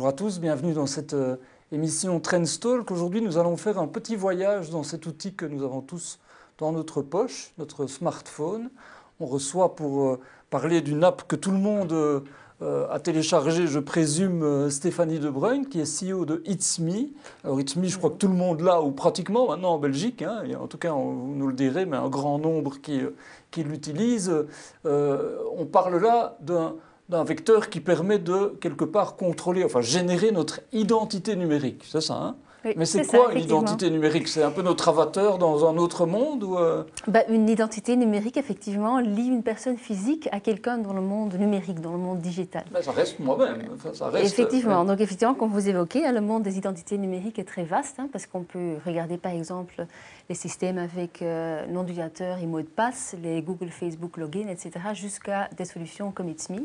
Bonjour à tous, bienvenue dans cette euh, émission Trendstalk. Aujourd'hui, nous allons faire un petit voyage dans cet outil que nous avons tous dans notre poche, notre smartphone. On reçoit pour euh, parler d'une app que tout le monde euh, a téléchargée, je présume, Stéphanie De Bruyne, qui est CEO de It's Me. Alors It's Me, je crois que tout le monde l'a, ou pratiquement maintenant en Belgique, hein, en tout cas, vous nous le direz, mais un grand nombre qui, qui l'utilise. on parle là d'un d'un vecteur qui permet de, quelque part, contrôler, enfin générer notre identité numérique. C'est ça, hein? Mais c'est quoi une identité numérique? C'est un peu notre avatar dans un autre monde ou euh? bah, Une identité numérique, effectivement, lie une personne physique à quelqu'un dans le monde numérique, dans le monde digital. Bah, ça reste moi-même. effectivement. Donc, effectivement, comme vous évoquez, hein, le monde des identités numériques est très vaste, hein, parce qu'on peut regarder, par exemple, les systèmes avec euh, nom d'utilisateur et mot de passe, les Google, Facebook, login, etc., jusqu'à des solutions comme It's Me.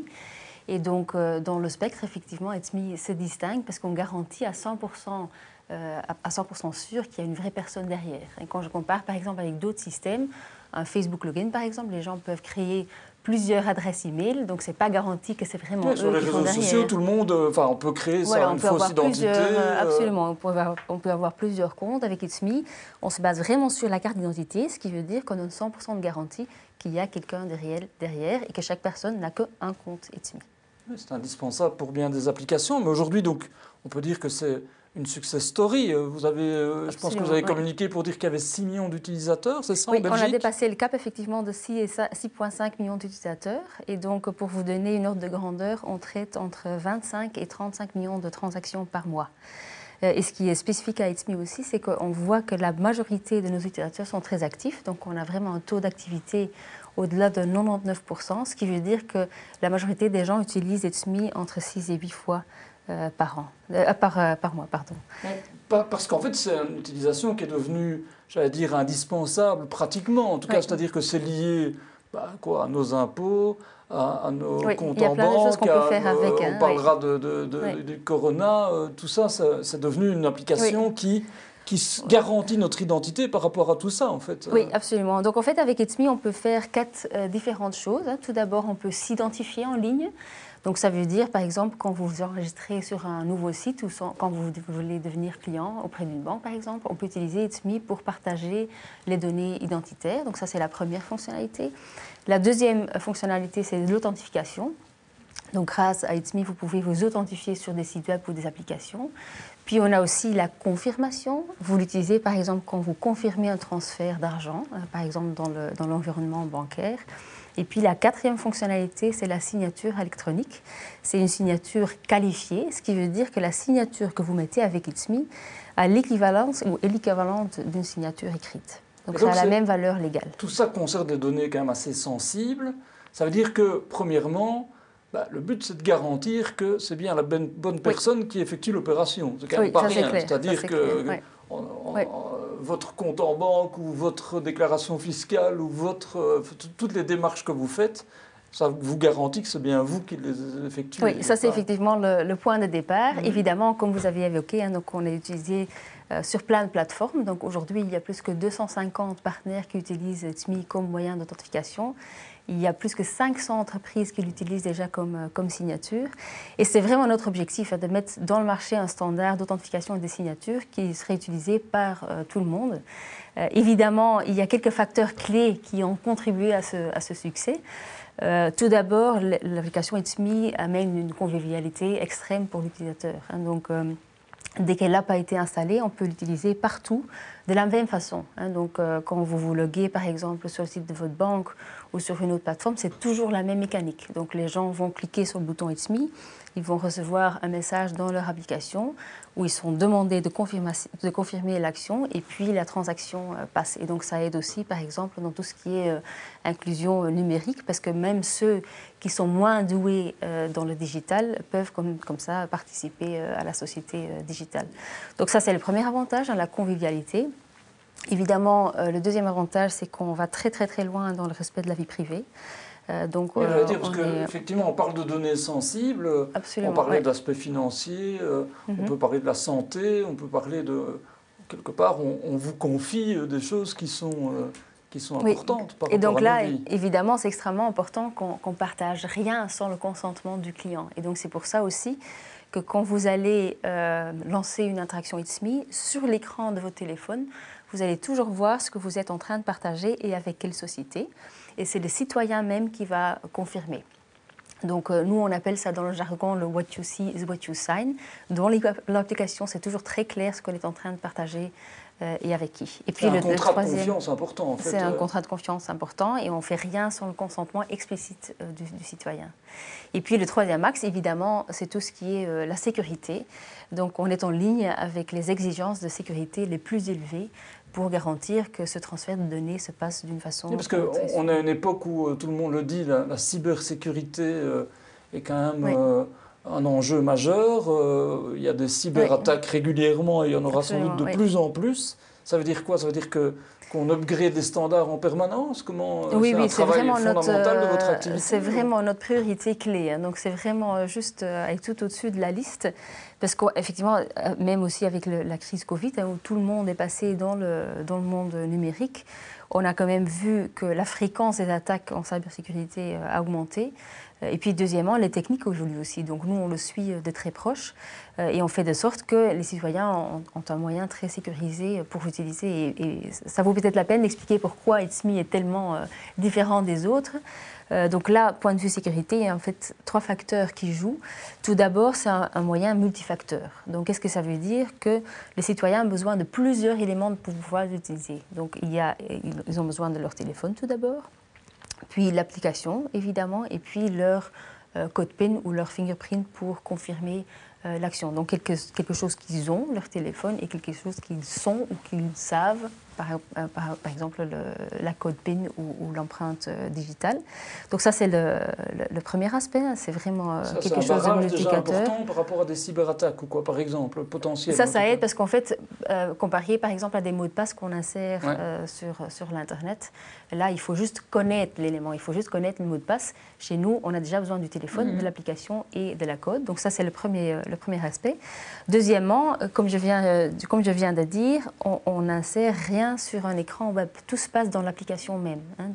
Et donc, euh, dans le spectre, effectivement, It's Me se distingue parce qu'on garantit à 100%, euh, à 100 sûr qu'il y a une vraie personne derrière. Et quand je compare, par exemple, avec d'autres systèmes, un Facebook login, par exemple, les gens peuvent créer plusieurs adresses e-mail, donc c'est pas garanti que c'est vraiment eux sur les réseaux sociaux, tout le monde, euh, enfin, on peut créer ça, une fausse identité. Euh, absolument, on peut, avoir, on peut, avoir, plusieurs comptes avec It's Me. On se base vraiment sur la carte d'identité, ce qui veut dire qu'on a 100% de garantie qu'il y a quelqu'un derrière, derrière et que chaque personne n'a qu'un compte It's Me. C'est indispensable pour bien des applications, mais aujourd'hui, donc, on peut dire que c'est une success story. Euh, vous avez, euh, je pense que vous avez communiqué pour dire qu'il y avait 6 millions d'utilisateurs, c'est ça oui, en Belgique on a dépassé le cap effectivement de 6,5 millions d'utilisateurs. Et donc, pour vous donner une ordre de grandeur, on traite entre 25 et 35 millions de transactions par mois. Euh, et ce qui est spécifique à It's aussi, c'est qu'on voit que la majorité de nos utilisateurs sont très actifs. Donc, on a vraiment un taux d'activité au-delà de 99%, ce qui veut dire que la majorité des gens utilisent It's entre 6 et 8 fois euh, par an, euh, par, euh, par mois, pardon. Parce qu'en fait, c'est une utilisation qui est devenue, j'allais dire, indispensable pratiquement. En tout cas, c'est-à-dire que c'est lié bah, quoi, à nos impôts, à, nos comptes en banque. peut faire avec, on hein, parlera de, de, du corona. tout ça, c'est devenu une application qui qui garantit notre identité par rapport à tout ça, en fait. Oui, absolument. Donc, en fait, avec Etsme, on peut faire quatre différentes choses. Hein. Tout d'abord, on peut s'identifier en ligne. Donc ça veut dire, par exemple, quand vous vous enregistrez sur un nouveau site ou quand vous voulez devenir client auprès d'une banque, par exemple, on peut utiliser It's pour partager les données identitaires. Donc ça, c'est la première fonctionnalité. La deuxième fonctionnalité, c'est l'authentification. Donc grâce à It's Me, vous pouvez vous authentifier sur des sites web ou des applications. Puis on a aussi la confirmation. Vous l'utilisez par exemple quand vous confirmez un transfert d'argent, euh, par exemple dans l'environnement bancaire. Et puis la quatrième fonctionnalité, c'est la signature électronique. C'est une signature qualifiée, ce qui veut dire que la signature que vous mettez avec It's Me a l'équivalence ou est l'équivalente d'une signature écrite. Donc, ça a la même valeur légale. Tout ça concerne des données quand même assez sensibles. Ça veut dire que, premièrement, bah, le but, c'est de garantir que c'est bien la bonne, personne qui effectue l'opération. C'est quand même pas rien. C'est-à-dire que votre compte en banque ou votre déclaration fiscale ou votre, euh, toutes les démarches que vous faites, ça vous garantit que c'est bien vous qui les effectuez. Oui, ça c'est effectivement le, point de départ. Évidemment, comme vous aviez évoqué, hein, donc on est utilisé euh, sur plein de plateformes. Donc aujourd'hui, il y a plus que 250 partenaires qui utilisent TMI comme moyen d'authentification. Il y a plus que 500 entreprises qui l'utilisent déjà comme, euh, comme signature. Et c'est vraiment notre objectif, hein, de mettre dans le marché un standard d'authentification des signatures qui serait utilisé par euh, tout le monde. Évidemment, il y a quelques facteurs clés qui ont contribué à ce, à ce succès. Tout d'abord, l'application It's Me amène une convivialité extrême pour l'utilisateur. Hein. donc, dès qu'elle n'a pas été installée, on peut l'utiliser partout de la même façon. Hein. donc, quand vous vous loguez, par exemple, sur le site de votre banque ou sur une autre plateforme, c'est toujours la même mécanique. Donc les gens vont cliquer sur le bouton It's Me, ils vont recevoir un message dans leur application où ils sont demandés de confirmer, l'action et puis la transaction euh, passe. Et donc ça aide aussi, par exemple, dans tout ce qui est euh, inclusion euh, numérique, parce que même ceux qui sont moins doués dans le digital peuvent comme, ça participer à la société digitale. Donc ça, c'est le premier avantage, hein, la convivialité. Évidemment, le deuxième avantage, c'est qu'on va très très très loin dans le respect de la vie privée. Euh, donc, euh, dire, parce qu'effectivement, on parle de données sensibles, on parlait d'aspects financiers, on mhm. peut parler de la santé, on peut parler de... Quelque part, on, vous confie des choses qui sont, qui sont importantes par Et donc là, évidemment, c'est extrêmement important qu'on ne partage rien sans le consentement du client. Et donc c'est pour ça aussi que quand vous allez lancer une interaction It's Me, sur l'écran de votre téléphone, vous allez toujours voir ce que vous êtes en train de partager et avec quelle société. Et c'est le citoyen même qui va confirmer. Donc euh, nous, on appelle ça dans le jargon le what you see is what you sign. Dans l'application, c'est toujours très clair ce qu'on est en train de partager euh, et avec qui. Et puis un le, contrat de confiance important en fait. C'est un euh. contrat de confiance important et on ne fait rien sans le consentement explicite du, du, citoyen. Et puis le troisième axe, évidemment, c'est tout ce qui est la sécurité. Donc on est en ligne avec les exigences de sécurité les plus élevées pour garantir que ce transfert de données se passe d'une façon. parce qu'on a une époque où, euh, tout le monde le dit, la, cybersécurité euh, est quand même euh, un enjeu majeur. il y a des cyberattaques régulièrement et il y en aura sans doute de plus en plus. Ça veut dire quoi? Ça veut dire que qu'on upgrade les standards en permanence? Comment Oui, oui, c'est vraiment notre activité C'est vraiment notre priorité clé. Hein. Donc c'est vraiment juste avec tout au-dessus de la liste. Parce qu'effectivement, euh, même aussi avec la crise Covid, hein, où tout le monde est passé dans le, dans le monde numérique, on a quand même vu que la fréquence des attaques en cybersécurité euh, a augmenté. Euh, et puis deuxièmement, les techniques évoluent aussi. Donc nous, on le suit de très proche et on fait de sorte que les citoyens ont, un moyen très sécurisé pour utiliser. Et, ça vaut peut-être la peine d'expliquer pourquoi It's est tellement différent des autres. Euh, donc là, point de vue sécurité, il y a en fait trois facteurs qui jouent. Tout d'abord, c'est un, moyen multifacteur. Donc qu'est-ce que ça veut dire Que les citoyens ont besoin de plusieurs éléments pour pouvoir l'utiliser? Donc ils ont besoin de leur téléphone tout d'abord, puis l'application évidemment, et puis leur euh, code PIN ou leur fingerprint pour confirmer euh, l'action. Donc quelque, quelque chose qu'ils ont, leur téléphone, et quelque chose qu'ils sont ou qu'ils savent euh, par, par, exemple le, la code PIN ou, l'empreinte euh, digitale. Donc ça, c'est le, le, premier aspect. Hein. C'est vraiment euh, quelque chose de multiplicateur. important par rapport à des cyberattaques ou quoi, par exemple, potentiel. Ça, ça aide parce qu'en fait, comparé par exemple à des mots de passe qu'on insère sur, sur l'Internet, là, il faut juste connaître l'élément, il faut juste connaître le mot de passe. Chez nous, on a déjà besoin du téléphone, mhm. de l'application et de la code. Donc ça, c'est le premier, le premier aspect. Deuxièmement, comme je viens, comme je viens de dire, on n'insère rien sur un écran web. Tout se passe dans l'application même. Hein.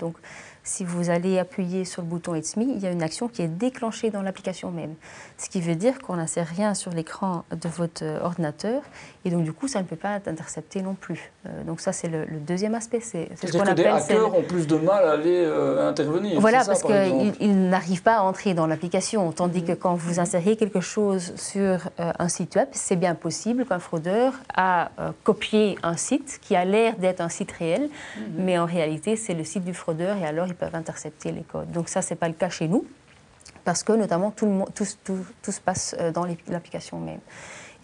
Si vous allez appuyer sur le bouton It's Me, il y a une action qui est déclenchée dans l'application même. Ce qui veut dire qu'on n'insère rien sur l'écran de votre ordinateur et donc du coup ça ne peut pas être intercepté non plus. Euh, donc ça c'est le, deuxième aspect. C'est ce qu'on appelle. Des hackers ont plus de mal à aller euh, intervenir. Voilà parce qu'ils n'arrivent pas à entrer dans l'application, tandis que quand vous insérez quelque chose sur euh, un site web, c'est bien possible qu'un fraudeur a copié un site qui a l'air d'être un site réel, mhm. mais en réalité c'est le site du fraudeur et alors ils peuvent intercepter les codes. Donc ça, ce n'est pas le cas chez nous, parce que notamment tout, le, tout, se passe euh, dans l'application même.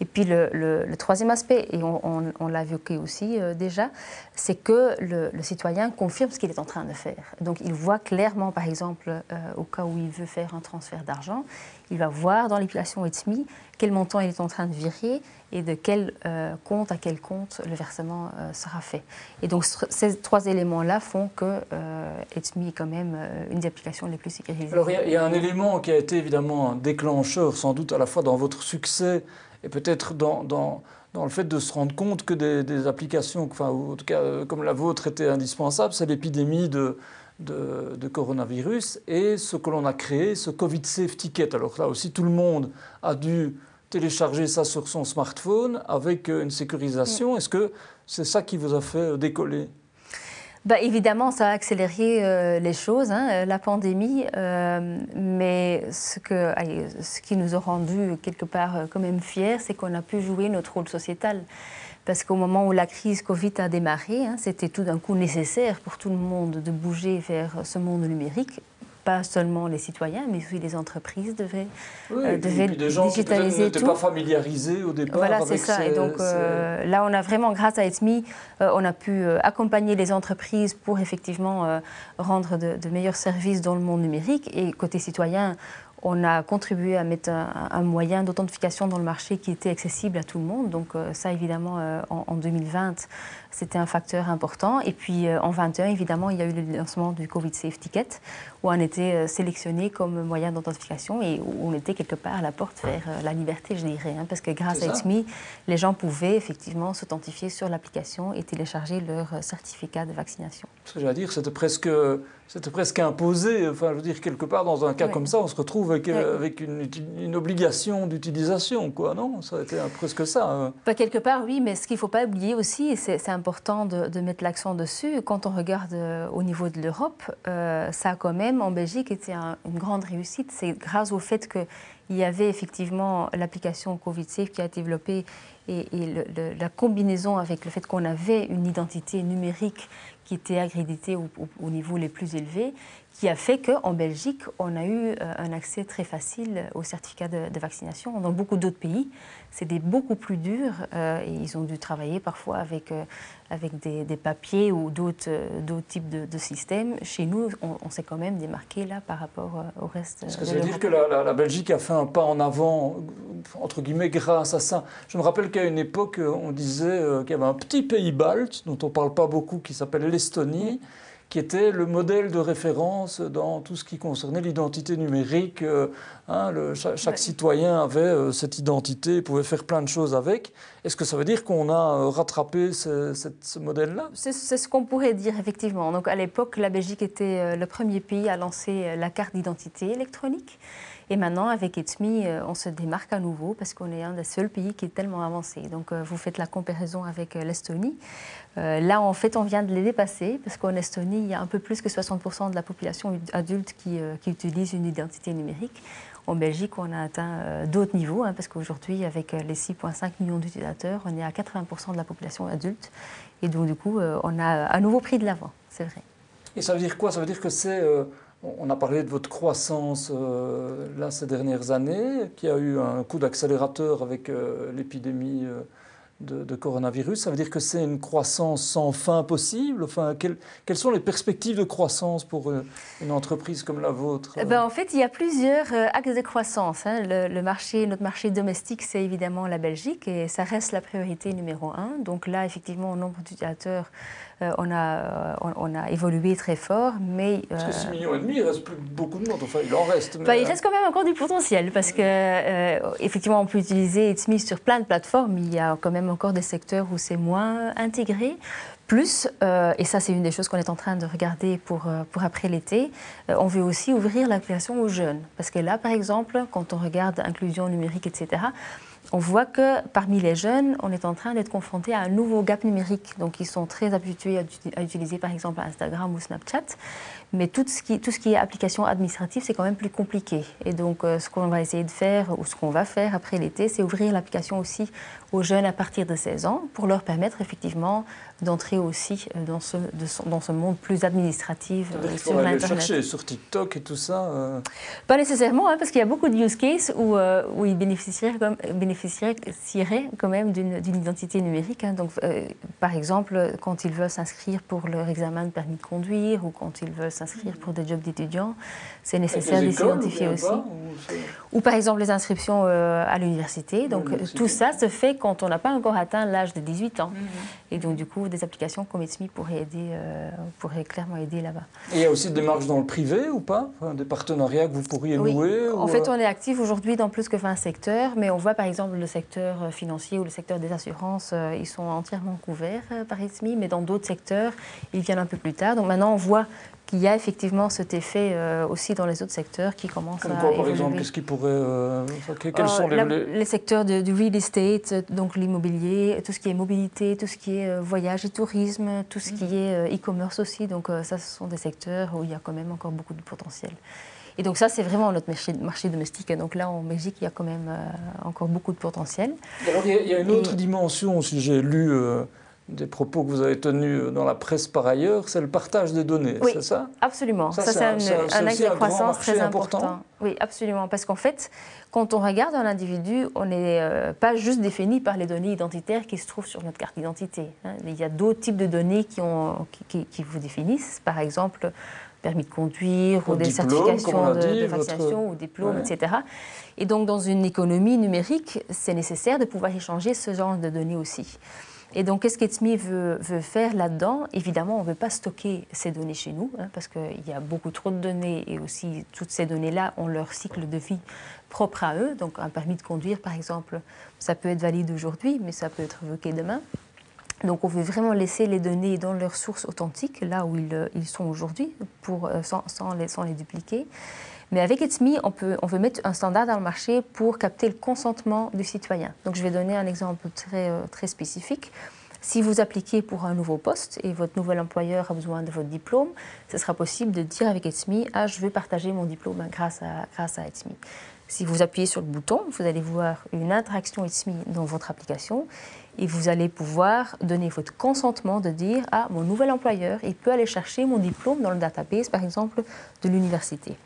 Et puis le, troisième aspect, et on, l'a évoqué aussi euh, déjà, c'est que le, citoyen confirme ce qu'il est en train de faire. Donc il voit clairement, par exemple, euh, au cas où il veut faire un transfert d'argent, il va voir dans l'application ETSMI quel montant il est en train de virer et de quel euh, compte à quel compte le versement sera fait. Et donc ces trois éléments-là font que euh, est quand même une des applications les plus sécurisées. Alors il y, a un élément qui a été évidemment un déclencheur sans doute à la fois dans votre succès et peut-être dans, dans, dans, le fait de se rendre compte que des, applications, enfin, en tout cas comme la vôtre, étaient indispensables, c'est l'épidémie de, de, de, coronavirus et ce que l'on a créé, ce Covid Safe Ticket. Alors là aussi, tout le monde a dû télécharger ça sur son smartphone avec euh, une sécurisation. Mm. Est-ce que c'est ça qui vous a fait euh, décoller? Bah, évidemment, ça a accéléré euh, les choses, hein, la pandémie, mais ce, que, ce qui nous a rendu quelque part quand même fiers, c'est qu'on a pu jouer notre rôle sociétal. Parce qu'au moment où la crise Covid a démarré, hein, c'était tout d'un coup nécessaire pour tout le monde de bouger vers ce monde numérique pas seulement les citoyens, mais aussi les entreprises devaient, oui, euh, devaient des gens digitaliser qui n'étaient pas familiarisés au départ. Voilà, c'est ça. et donc euh, là, on a vraiment, grâce à ETMI, euh, on a pu accompagner les entreprises pour effectivement rendre de, de, meilleurs services dans le monde numérique. Et côté citoyen, on a contribué à mettre un, moyen d'authentification dans le marché qui était accessible à tout le monde. Donc ça, évidemment, en, 2020, C'était un facteur important. Et puis en 21, évidemment, il y a eu le lancement du Covid Safe Ticket, où on était sélectionné comme moyen d'authentification et où on était quelque part à la porte vers la liberté, je dirais. Hein, parce que grâce à ITMI, les gens pouvaient effectivement s'authentifier sur l'application et télécharger leur certificat de vaccination. Ce que j'allais dire, c'était presque c'était presque imposé. Enfin, je veux dire, quelque part, dans un cas comme ça, on se retrouve avec, avec une, une, obligation d'utilisation, quoi, non? Ça a été presque ça. Hein. Bah, quelque part, oui, mais ce qu'il ne faut pas oublier aussi, et c'est important de, mettre l'accent dessus, quand on regarde euh, au niveau de l'Europe, euh, ça a quand même, en Belgique, été une grande réussite. C'est grâce au fait qu'il y avait effectivement l'application COVID-Safe qui a été développée et, la combinaison avec le fait qu'on avait une identité numérique qui était accréditée au, au, niveau les plus élevés, qui a fait qu'en Belgique, on a eu euh, un accès très facile au certificat de, vaccination. Dans beaucoup d'autres pays, c'était beaucoup plus dur euh, et ils ont dû travailler parfois avec, euh, avec des, papiers ou d'autres types de, systèmes. Chez nous, on, s'est quand même démarqué là par rapport au reste. Est-ce que ça veut dire que la, la, Belgique a fait un pas en avant, entre guillemets, grâce à ça Je me rappelle qu'à une époque, on disait qu'il y avait un petit pays balte, dont on ne parle pas beaucoup, qui s'appelle l'Estonie qui était le modèle de référence dans tout ce qui concernait l'identité numérique. Euh, hein, chaque, citoyen avait euh, cette identité, pouvait faire plein de choses avec. Est-ce que ça veut dire qu'on a euh, rattrapé ce, ce modèle-là? C'est ce qu'on pourrait dire, effectivement. Donc, à l'époque, la Belgique était le premier pays à lancer la carte d'identité électronique. Et maintenant, avec ETSMI, on se démarque à nouveau parce qu'on est un des seuls pays qui est tellement avancé. Donc, vous faites la comparaison avec l'Estonie. Euh, là, en fait, on vient de les dépasser parce qu'en Estonie, il y a un peu plus que 60% de la population adulte qui, euh, utilise une identité numérique. En Belgique, on a atteint euh, d'autres niveaux hein, parce qu'aujourd'hui, avec les 6,5 millions d'utilisateurs, on est à 80% de la population adulte. Et donc, du coup, on a à nouveau pris de l'avant, c'est vrai. Et ça veut dire quoi? Ça veut dire que c'est. On a parlé de votre croissance là ces dernières années, qui a eu un coup d'accélérateur avec l'épidémie de, coronavirus, ça veut dire que c'est une croissance sans fin possible? Enfin, quelles, sont les perspectives de croissance pour euh, une entreprise comme la vôtre? Eh ben, En fait, il y a plusieurs euh, axes de croissance. Hein. Le, marché, notre marché domestique, c'est évidemment la Belgique et ça reste la priorité numéro un. Donc là, effectivement, au nombre d'utilisateurs euh, on, a, euh, on, a évolué très fort, mais... Parce que 6 millions et demi, il reste plus beaucoup de monde, enfin il en reste. Bah, il reste quand même encore du potentiel, parce que euh, effectivement on peut utiliser It's sur plein de plateformes, il y a quand même encore des secteurs où c'est moins intégré. Plus, et ça c'est une des choses qu'on est en train de regarder pour, pour après l'été, on veut aussi ouvrir l'application aux jeunes. Parce que là, par exemple, quand on regarde inclusion numérique, etc., on voit que parmi les jeunes, on est en train d'être confronté à un nouveau gap numérique. Donc, ils sont très habitués à, utiliser, par exemple, Instagram ou Snapchat. Mais tout ce qui, tout ce qui est application administrative, c'est quand même plus compliqué. Et donc, euh, ce qu'on va essayer de faire, ou ce qu'on va faire après l'été, c'est ouvrir l'application aussi aux jeunes à partir de 16 ans pour leur permettre effectivement d'entrer aussi euh, dans ce, dans ce monde plus administratif euh, sur Internet. chercher sur TikTok et tout ça Pas nécessairement, hein, parce qu'il y a beaucoup de use cases où, où ils bénéficieraient, comme, bénéficieraient quand même d'une identité numérique. Hein. Donc, par exemple, quand ils veulent s'inscrire pour leur examen de permis de conduire ou quand ils veulent s'inscrire pour des jobs d'étudiants, c'est nécessaire de s'identifier aussi. ou, par exemple les inscriptions euh, à l'université. Donc tout ça se fait quand on n'a pas encore atteint l'âge de 18 ans. Mhm. Et donc du coup, des applications comme ETSMI pourraient, aider, euh, pourraient clairement aider là-bas. Et il y a aussi des marges dans le privé ou pas? Des partenariats que vous pourriez nouer En fait, euh? on est actif aujourd'hui dans plus que 20 secteurs, mais on voit par exemple le secteur financier ou le secteur des assurances, ils sont entièrement couverts par ETSMI, mais dans d'autres secteurs, ils viennent un peu plus tard. Donc maintenant, on voit qu'il y a effectivement cet effet euh, aussi dans les autres secteurs qui commencent Comme à quoi, par exemple, qu'est-ce qui pourrait... Euh, quels sont euh, les, les... secteurs du real estate, donc l'immobilier, tout ce qui est mobilité, tout ce qui est voyage et tourisme, tout ce qui mm. est e-commerce aussi. Donc ça, ce sont des secteurs où il y a quand même encore beaucoup de potentiel. Et donc ça, c'est vraiment notre marché, marché, domestique. Et donc là, en Belgique, il y a quand même encore beaucoup de potentiel. Alors, il y a, une autre dimension, si j'ai lu des propos que vous avez tenus dans la presse par ailleurs, c'est le partage des données, c'est ça? Absolument. Ça, c'est un, axe de croissance très important. Oui, absolument. Parce qu'en fait, quand on regarde un individu, on n'est euh, pas juste défini par les données identitaires qui se trouvent sur notre carte d'identité. Hein. Il y a d'autres types de données qui, ont, qui, vous définissent. Par exemple, permis de conduire ou, des certifications de, vaccination ou diplômes, etc. Et donc, dans une économie numérique, c'est nécessaire de pouvoir échanger ce genre de données aussi. Et donc, qu'est-ce qu'ETSMI veut, veut, faire là-dedans? Évidemment, on ne veut pas stocker ces données chez nous, hein, parce qu'il y a beaucoup trop de données et aussi toutes ces données-là ont leur cycle de vie propre à eux. Donc, un permis de conduire, par exemple, ça peut être valide aujourd'hui, mais ça peut être évoqué demain. Donc, on veut vraiment laisser les données dans leur source authentique, là où ils, ils sont aujourd'hui, les, sans les dupliquer. Mais avec ETSMI, on, veut mettre un standard dans le marché pour capter le consentement du citoyen. Donc je vais donner un exemple très, euh, très spécifique. Si vous appliquez pour un nouveau poste et votre nouvel employeur a besoin de votre diplôme, ce sera possible de dire avec ETSMI Ah, je veux partager mon diplôme grâce à, grâce à ETSMI. Si vous appuyez sur le bouton, vous allez voir une interaction ETSMI dans votre application et vous allez pouvoir donner votre consentement de dire Ah, mon nouvel employeur, il peut aller chercher mon diplôme dans le database, par exemple, de l'université.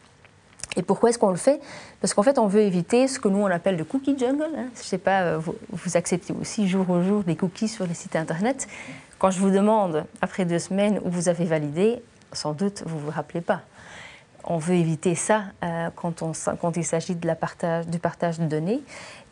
Et pourquoi est-ce qu'on le fait? Parce qu'en fait, on veut éviter ce que nous, on appelle le cookie jungle. Hein. Je ne sais pas, euh, vous, vous, acceptez aussi jour au jour des cookies sur les sites Internet. Quand je vous demande, après deux semaines, où vous avez validé, sans doute, vous ne vous rappelez pas on veut éviter ça euh, quand, on, quand, il s'agit de la partage, du partage de données.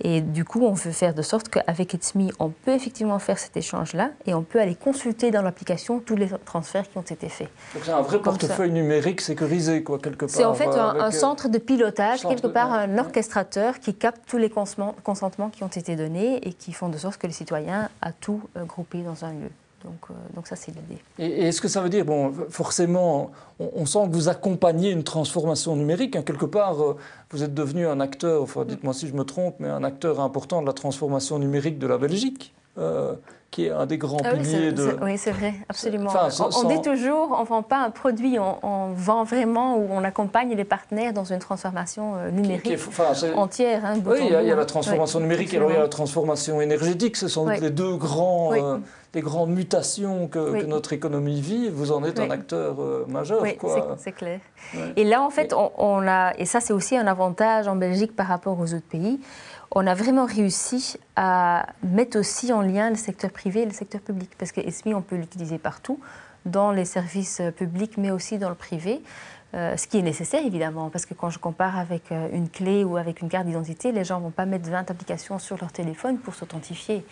Et du coup, on veut faire de sorte qu'avec ETSMI, on peut effectivement faire cet échange-là et on peut aller consulter dans l'application tous les transferts qui ont été faits. Donc c'est un vrai portefeuille numérique sécurisé, quoi, quelque part. C'est en fait un, un, centre de pilotage, quelque part un orchestrateur qui capte tous les consentements qui ont été donnés et qui font de sorte que le citoyen a tout euh, groupé dans un lieu. Donc, euh, donc, ça, c'est l'idée. Et, est-ce que ça veut dire, bon, forcément, on, sent que vous accompagnez une transformation numérique. Hein, quelque part, euh, vous êtes devenu un acteur, enfin, dites-moi si je me trompe, mais un acteur important de la transformation numérique de la Belgique. Euh, qui est un des grands ah piliers de... Oui, c'est vrai, absolument. on, dit toujours, on ne vend pas un produit, on, vend vraiment ou on accompagne les partenaires dans une transformation numérique entière. Hein, oui, il y, a, la transformation numérique et alors il y a la transformation énergétique. Ce sont les deux grands des grandes mutations que, notre économie vit, vous en êtes un acteur euh, majeur. Oui, c'est clair. Et là, en fait, on, a, et ça c'est aussi un avantage en Belgique par rapport aux autres pays, on a vraiment réussi à mettre aussi en lien le secteur privé et le secteur public, parce que ESMI, on peut l'utiliser partout, dans les services publics, mais aussi dans le privé. Euh, ce qui est nécessaire évidemment, parce que quand je compare avec euh, une clé ou avec une carte d'identité, les gens ne vont pas mettre 20 applications sur leur téléphone pour s'authentifier.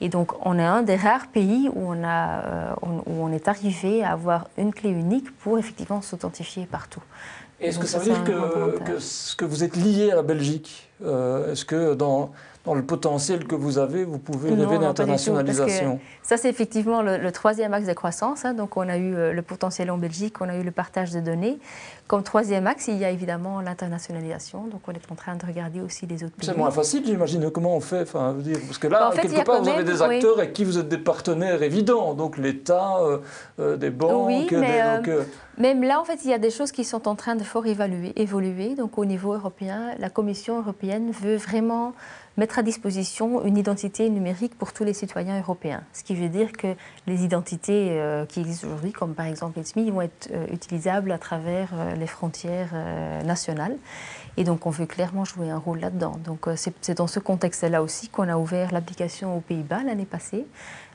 Et donc on est un des rares pays où on, a, euh, où on est arrivé à avoir une clé unique pour effectivement s'authentifier partout. Est-ce que ça, veut dire que, que, que, vous êtes lié à la Belgique Est-ce que dans dans le potentiel que vous avez, vous pouvez rêver d'internationalisation Ça, c'est effectivement le, troisième axe de croissance. Hein. Donc, on a eu euh, le potentiel en Belgique, on a eu le partage de données. Comme troisième axe, il y a évidemment l'internationalisation. Donc, on est en train de regarder aussi les autres pays. C'est moins facile, j'imagine. Comment on fait enfin, dire, Parce que là, bah, quelque part, vous avez des acteurs avec qui vous êtes des partenaires évidents. Donc, l'État, euh, euh, des banques. Oui, mais, même là, en fait, il y a des choses qui sont en train de fort évoluer. Donc, au niveau européen, la Commission européenne veut vraiment mettre à disposition une identité numérique pour tous les citoyens européens. Ce qui veut dire que les identités euh, qui existent aujourd'hui, comme par exemple les vont être euh, utilisables à travers euh, les frontières nationales. Et donc on veut clairement jouer un rôle là-dedans. Donc c'est dans ce contexte-là aussi qu'on a ouvert l'application aux Pays-Bas l'année passée.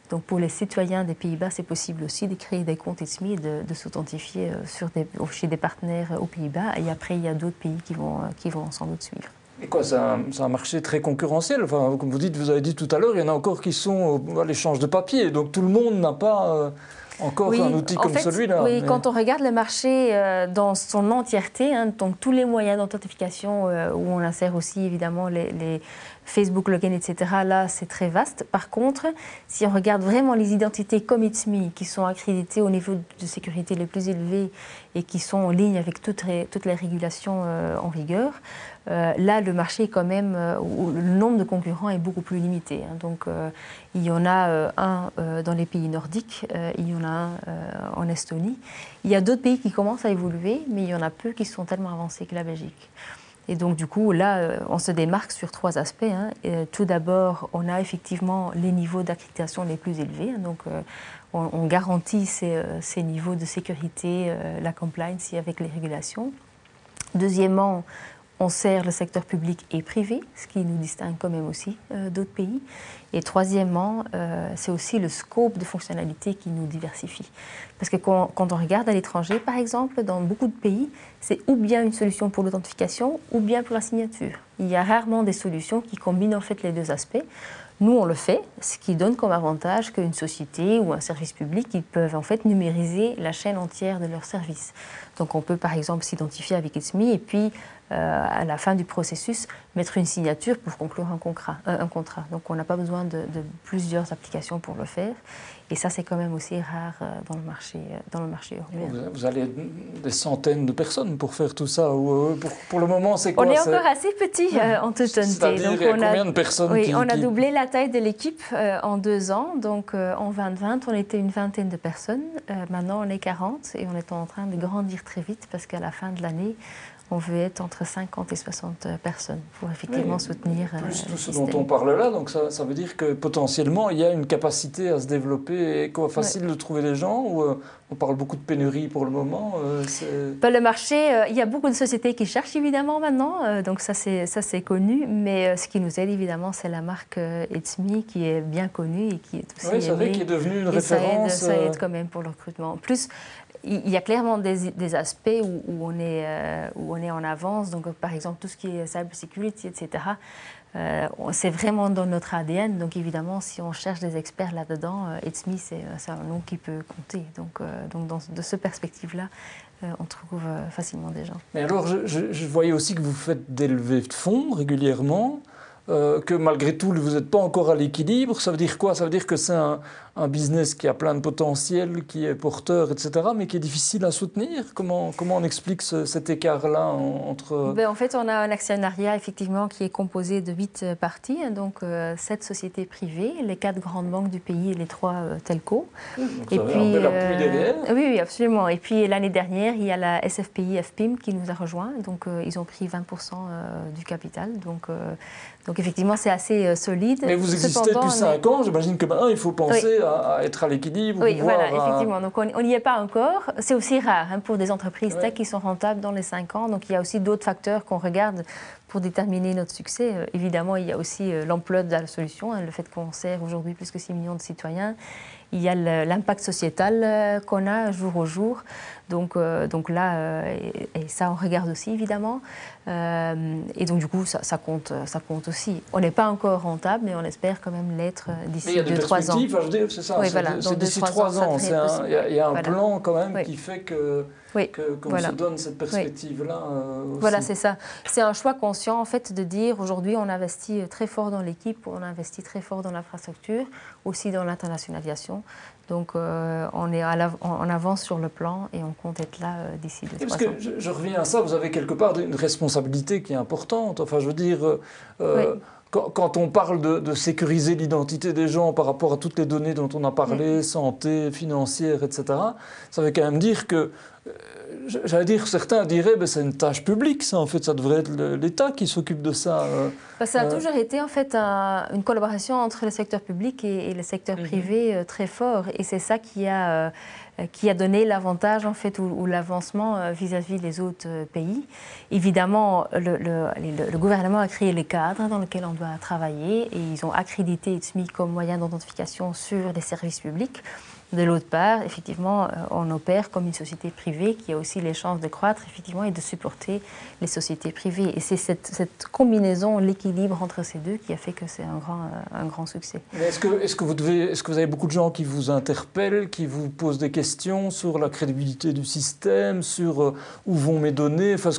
Donc pour les citoyens des Pays-Bas, c'est possible aussi de créer des comptes ETSMI et de, s'authentifier chez des partenaires aux Pays-Bas. Et après, il y a d'autres pays qui vont sans doute suivre. Et quoi, c'est un, marché très concurrentiel. Enfin, comme vous dites, vous avez dit tout à l'heure, il y en a encore qui sont à l'échange de papier. Donc tout le monde n'a pas euh, encore un outil comme celui-là. Oui, quand on regarde le marché euh, dans son entièreté, hein, donc tous les moyens d'authentification euh, où on insère aussi évidemment les, les Facebook Login, etc. Là, c'est très vaste. Par contre, si on regarde vraiment les identités comme It's Me, qui sont accréditées au niveau de sécurité le plus élevé et qui sont en ligne avec toutes les, régulations en vigueur, euh, là, le marché est quand même, euh, le nombre de concurrents est beaucoup plus limité. Donc, euh, il y en a un dans les pays nordiques, il y en a un en Estonie. Il y a d'autres pays qui commencent à évoluer, mais il y en a peu qui sont tellement avancés que la Belgique. Et donc, du coup, là, on se démarque sur trois aspects. Hein. tout d'abord, on a effectivement les niveaux d'accréditation les plus élevés. Hein. donc, on, garantit ces, niveaux de sécurité, la compliance avec les régulations. Deuxièmement, on sert le secteur public et privé, ce qui nous distingue quand même aussi euh, d'autres pays. Et troisièmement, euh, c'est aussi le scope de fonctionnalité qui nous diversifie. Parce que quand, on regarde à l'étranger, par exemple, dans beaucoup de pays, c'est ou bien une solution pour l'authentification ou bien pour la signature. Il y a rarement des solutions qui combinent en fait les deux aspects. Nous, on le fait, ce qui donne comme avantage qu'une société ou un service public, ils peuvent en fait numériser la chaîne entière de leur service. Donc on peut par exemple s'identifier avec Etsme et puis euh, à la fin du processus, mettre une signature pour conclure un contrat. Euh, un contrat. Donc on n'a pas besoin de, plusieurs applications pour le faire. Et ça, c'est quand même aussi rare euh, dans le marché, dans le marché européen. Vous, allez des centaines de personnes pour faire tout ça ou pour, le moment, c'est quoi On est encore assez petit en toute honnêteté. Donc on a, combien de personnes Oui, on a doublé la taille de l'équipe en deux ans. Donc en 2020, on était une vingtaine de personnes. maintenant, on est 40 et on est en train de grandir très vite parce qu'à la fin de l'année, on veut être entre 50 et 60 personnes pour effectivement soutenir. Plus euh, tout ce dont on parle là, donc ça, veut dire que potentiellement il y a une capacité à se développer et facile de trouver des gens ou euh, on parle beaucoup de pénurie pour le moment. Euh, bah, le marché, il y a beaucoup de sociétés qui cherchent évidemment maintenant, donc ça c'est ça c'est connu, mais ce qui nous aide évidemment c'est la marque It's Me qui est bien connue et qui est aussi oui, c'est vrai qui est devenue une référence. Ça aide, ça aide, quand même pour le recrutement. En plus, il y a clairement des, aspects où, on est, euh, où on est en avance. Donc, par exemple, tout ce qui est cybersecurity, etc., euh, c'est vraiment dans notre ADN. Donc, évidemment, si on cherche des experts là-dedans, euh, It's Me, c'est un nom qui peut compter. Donc, donc de ce perspective-là, on trouve facilement des gens. Mais alors, je, voyais aussi que vous faites des levées de fonds régulièrement. que malgré tout, vous n'êtes pas encore à l'équilibre. Ça veut dire quoi? Ça veut dire que c'est un, un business qui a plein de potentiel, qui est porteur, etc., mais qui est difficile à soutenir Comment, comment on explique cet écart-là entre... Ben, en fait, on a un actionnariat effectivement qui est composé de huit euh, parties, hein, donc euh, sept sociétés privées, les quatre grandes banques du pays et les trois euh, telcos. et puis, derrière. Oui, oui, absolument. Et puis l'année dernière, il y a la SFPI FPIM qui nous a rejoint, donc ils ont pris 20% du capital. Donc, donc effectivement, c'est assez solide. Mais vous existez depuis 5 ans, j'imagine que maintenant il faut penser à, être à l'équilibre. Oui, voilà, effectivement. Donc on n'y est pas encore. C'est aussi rare hein, pour des entreprises tech qui sont rentables dans les 5 ans. Donc il y a aussi d'autres facteurs qu'on regarde pour déterminer notre succès. Euh, évidemment, il y a aussi euh, l'ampleur de la solution, hein, le fait qu'on sert aujourd'hui plus que 6 millions de citoyens. Il y a l'impact sociétal euh, qu'on a jour au jour. Donc, donc là, et, ça, on regarde aussi, évidemment. et donc, du coup, ça, ça, compte, ça compte aussi. On n'est pas encore rentable, mais on espère quand même l'être d'ici 2-3 ans. c'est ça. Oui, voilà, d'ici 3 ans. Il y, a un plan quand même qui fait que oui, qu'on se donne cette perspective-là. Euh, voilà, c'est ça. C'est un choix conscient, en fait, de dire aujourd'hui, on investit très fort dans l'équipe, on investit très fort dans l'infrastructure, aussi dans l'internationalisation. Donc, euh, on est en avance sur le plan et on compte être là euh, d'ici deux, Parce que je, reviens à ça, vous avez quelque part une responsabilité qui est importante. Enfin, je veux dire, quand, on parle de, sécuriser l'identité des gens par rapport à toutes les données dont on a parlé, santé, financière, etc., ça veut quand même dire que euh, j'allais dire, certains diraient, que ben, c'est une tâche publique, ça, en fait, ça devrait être l'État qui s'occupe de ça. Euh, bah, ça a euh. toujours été, en fait, une collaboration entre le secteur public et, le secteur mhm. privé très fort, et c'est ça qui a, qui a donné l'avantage, en fait, ou, l'avancement vis-à-vis des autres pays. Évidemment, le, le, gouvernement a créé les cadres dans lesquels on doit travailler, et ils ont accrédité ITSMI comme moyen d'identification sur les services publics. De l'autre part, effectivement, euh, on opère comme une société privée qui a aussi les chances de croître effectivement, et de supporter les sociétés privées. Et c'est cette, combinaison, l'équilibre entre ces deux qui a fait que c'est un grand, euh, un grand succès. Est-ce que, est -ce que, vous devez, est -ce que vous avez beaucoup de gens qui vous interpellent, qui vous posent des questions sur la crédibilité du système, sur euh, où vont mes données? Enfin,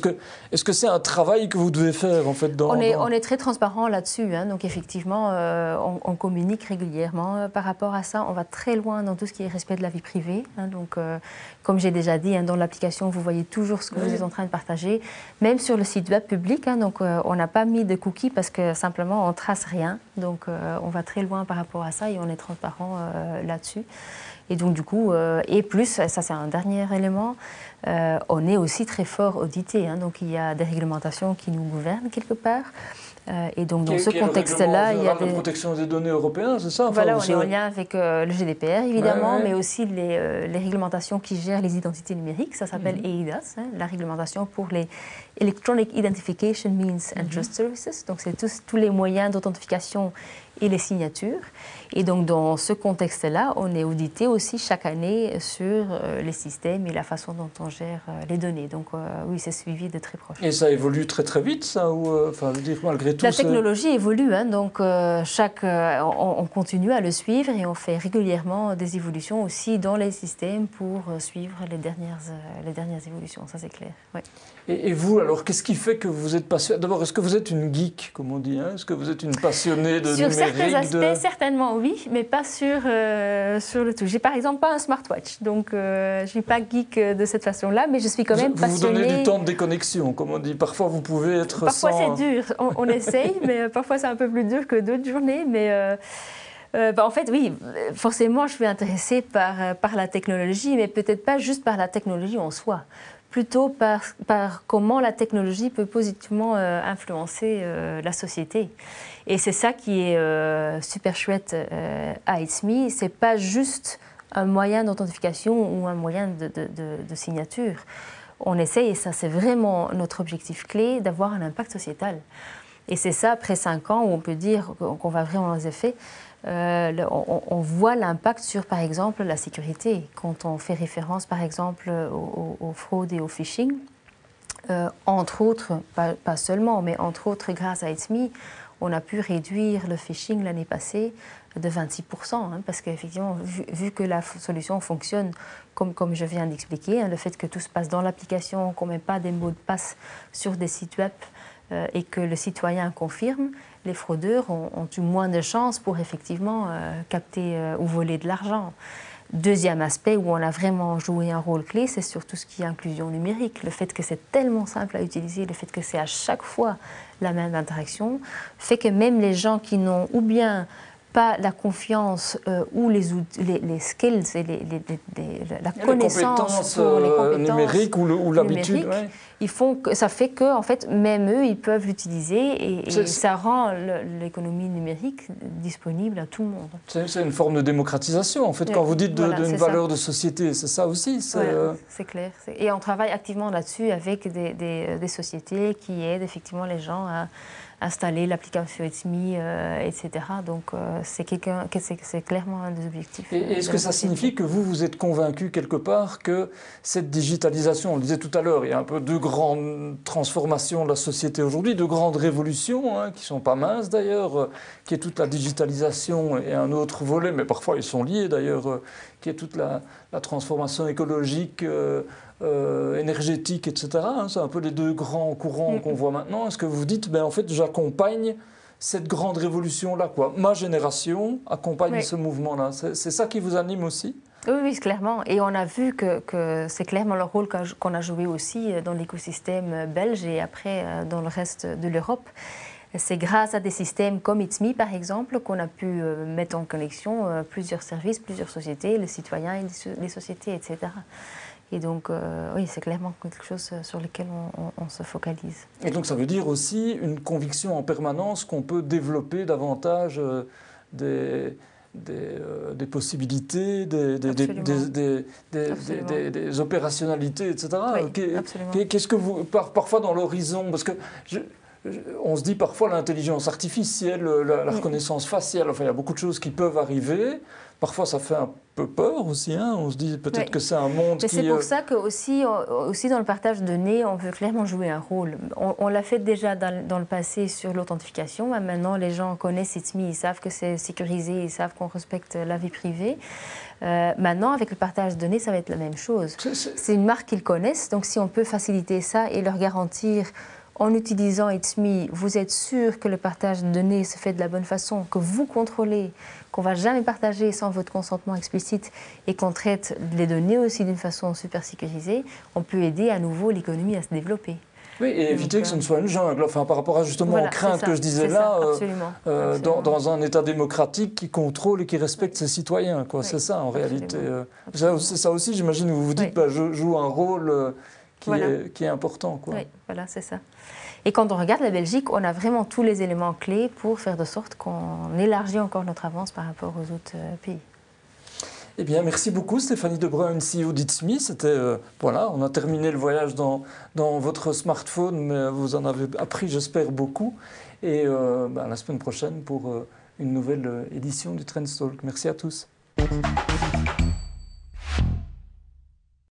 Est-ce que c'est -ce un travail que vous devez faire en fait dans, on, est, on est très transparent là-dessus. Hein. donc effectivement, on, on, communique régulièrement par rapport à ça. On va très loin dans tout ce qui est respect de la vie privée. Hein, donc, euh, comme j'ai déjà dit, hein, dans l'application, vous voyez toujours ce que vous êtes en train de partager, même sur le site web public. Hein, donc, euh, on n'a pas mis de cookies parce que simplement on trace rien. Donc, euh, on va très loin par rapport à ça et on est transparent là-dessus. Et donc, du coup, et plus, ça c'est un dernier élément, on est aussi très fort audité. donc, il y a des réglementations qui nous gouvernent quelque part. Euh, et donc, dans ce contexte-là, il y a des. La protection des données européennes, c'est ça Voilà, on est en lien avec euh, le GDPR, évidemment, mais aussi les, euh, les, réglementations qui gèrent les identités numériques. Ça s'appelle mhm. EIDAS, hein, la réglementation pour les Electronic Identification Means and mhm. Trust Services. Donc, c'est tous, tous les moyens d'authentification et les signatures. Et donc dans ce contexte-là, on est audité aussi chaque année sur euh, les systèmes et la façon dont on gère euh, les données. Donc euh, oui, c'est suivi de très proche. Et ça évolue très très vite, ça ou, enfin, je veux dire, malgré tout La technologie évolue, hein, donc chaque, on, continue à le suivre et on fait régulièrement des évolutions aussi dans les systèmes pour suivre les dernières, les dernières évolutions, ça c'est clair. Et, vous, alors, qu'est-ce qui fait que vous êtes passionné? D'abord, est-ce que vous êtes une geek, comme on dit hein? Est-ce que vous êtes une passionnée de sur numérique Sur certains aspects, certainement oui, mais pas sur, euh, sur le tout. J'ai par exemple pas un smartwatch, donc euh, je ne suis pas geek euh, de cette façon-là, mais je suis quand même vous passionnée. Vous donnez du temps de déconnexion, comme on dit. Parfois, vous pouvez être Parfois, c'est dur. On, essaye, mais parfois, c'est un peu plus dur que d'autres journées. Mais bah, en fait, oui, forcément, je suis intéressée par, par la technologie, mais peut-être pas juste par la technologie en soi plutôt par, par, comment la technologie peut positivement euh, influencer euh, la société. Et c'est ça qui est euh, super chouette à It's Me. C'est pas juste un moyen d'authentification ou un moyen de, de, signature. On essaye, et ça c'est vraiment notre objectif clé, d'avoir un impact sociétal. Et c'est ça, après cinq ans, où on peut dire qu'on va vraiment les effets. Euh, on, voit l'impact sur, par exemple, la sécurité. Quand on fait référence, par exemple, aux, fraudes et au phishing, euh, entre autres, pas, seulement, mais entre autres, grâce à ITSMI, on a pu réduire le phishing l'année passée de 26%, hein, parce qu'effectivement, vu, que la solution fonctionne comme, comme je viens d'expliquer, hein, le fait que tout se passe dans l'application, qu'on ne met pas des mots de passe sur des sites web euh, et que le citoyen confirme, les fraudeurs ont, eu moins de chances pour effectivement euh, capter euh, ou voler de l'argent. Deuxième aspect où on a vraiment joué un rôle clé, c'est sur tout ce qui est inclusion numérique. Le fait que c'est tellement simple à utiliser, le fait que c'est à chaque fois la même interaction, fait que même les gens qui n'ont ou bien pas la confiance euh, ou les, les, skills et les, la connaissance les compétences, numériques ou l'habitude. Ils font que, ça fait que, en fait, même eux, ils peuvent l'utiliser et, ça rend l'économie numérique disponible à tout le monde. C'est une forme de démocratisation, en fait, quand vous dites d'une valeur de société, c'est ça aussi. C'est euh, clair. Et on travaille activement là-dessus avec des, des, des sociétés qui aident effectivement les gens à installer l'application ETMI, euh, etc. Donc euh, c'est clairement un des objectifs. Est-ce que ça signifie que vous, vous êtes convaincu quelque part que cette digitalisation, on le disait tout à l'heure, il y a un peu deux grandes transformations de la société aujourd'hui, deux grandes révolutions, hein, qui sont pas minces d'ailleurs, euh, qui est toute la digitalisation et un autre volet, mais parfois ils sont liés d'ailleurs, qui est toute la, transformation écologique. Euh, énergétique, etc. Hein, c'est un peu les deux grands courants mm. qu'on voit maintenant. Est-ce que vous dites, ben, en fait, j'accompagne cette grande révolution-là quoi? Ma génération accompagne ce mouvement-là. C'est ça qui vous anime aussi? Oui, oui, clairement. Et on a vu que, que c'est clairement le rôle qu'on a joué aussi dans l'écosystème belge et après euh, dans le reste de l'Europe. C'est grâce à des systèmes comme It's Me, par exemple, qu'on a pu euh, mettre en connexion plusieurs services, plusieurs sociétés, les citoyens et les sociétés, etc. Et donc, euh, oui, c'est clairement quelque chose sur lequel on, se focalise. Et donc, ça veut dire aussi une conviction en permanence qu'on peut développer davantage euh, des, euh, des, possibilités, des, opérationnalités, etc. Qu'est-ce que vous, parfois dans l'horizon, parce que on se dit parfois l'intelligence artificielle, la, reconnaissance faciale, enfin il y a beaucoup de choses qui peuvent arriver. Parfois, ça fait un peu peur aussi. Hein. on se dit peut-être que c'est un monde Mais qui... C'est pour euh, ça que aussi, euh, aussi dans le partage de données, on veut clairement jouer un rôle. On, l'a fait déjà dans, le passé sur l'authentification. Maintenant, les gens connaissent ITMI, ils savent que c'est sécurisé, ils savent qu'on respecte la vie privée. Euh, maintenant, avec le partage de données, ça va être la même chose. C'est une marque qu'ils connaissent, donc si on peut faciliter ça et leur garantir en utilisant It's Me, vous êtes sûr que le partage de données se fait de la bonne façon, que vous contrôlez, qu'on ne va jamais partager sans votre consentement explicite et qu'on traite les données aussi d'une façon super sécurisée, on peut aider à nouveau l'économie à se développer. Oui, et éviter que ce ne soit une jungle. Enfin, par rapport à justement aux craintes que je disais là, euh, euh, Dans, un État démocratique qui contrôle et qui respecte ses citoyens. C'est ça en réalité. Euh. C'est ça aussi, j'imagine, vous vous dites, bah, je joue un rôle qui, est, qui, est, important. Quoi. Oui, voilà, c'est ça. Et quand on regarde la Belgique, on a vraiment tous les éléments clés pour faire de sorte qu'on élargit encore notre avance par rapport aux autres euh, pays. Eh bien, merci beaucoup Stéphanie De Bruyne, CEO d'Itsme. C'était, euh, voilà, on a terminé le voyage dans, dans votre smartphone, mais vous en avez appris, j'espère, beaucoup. Et euh, ben, la semaine prochaine pour une nouvelle édition du Trendstalk. Merci à tous.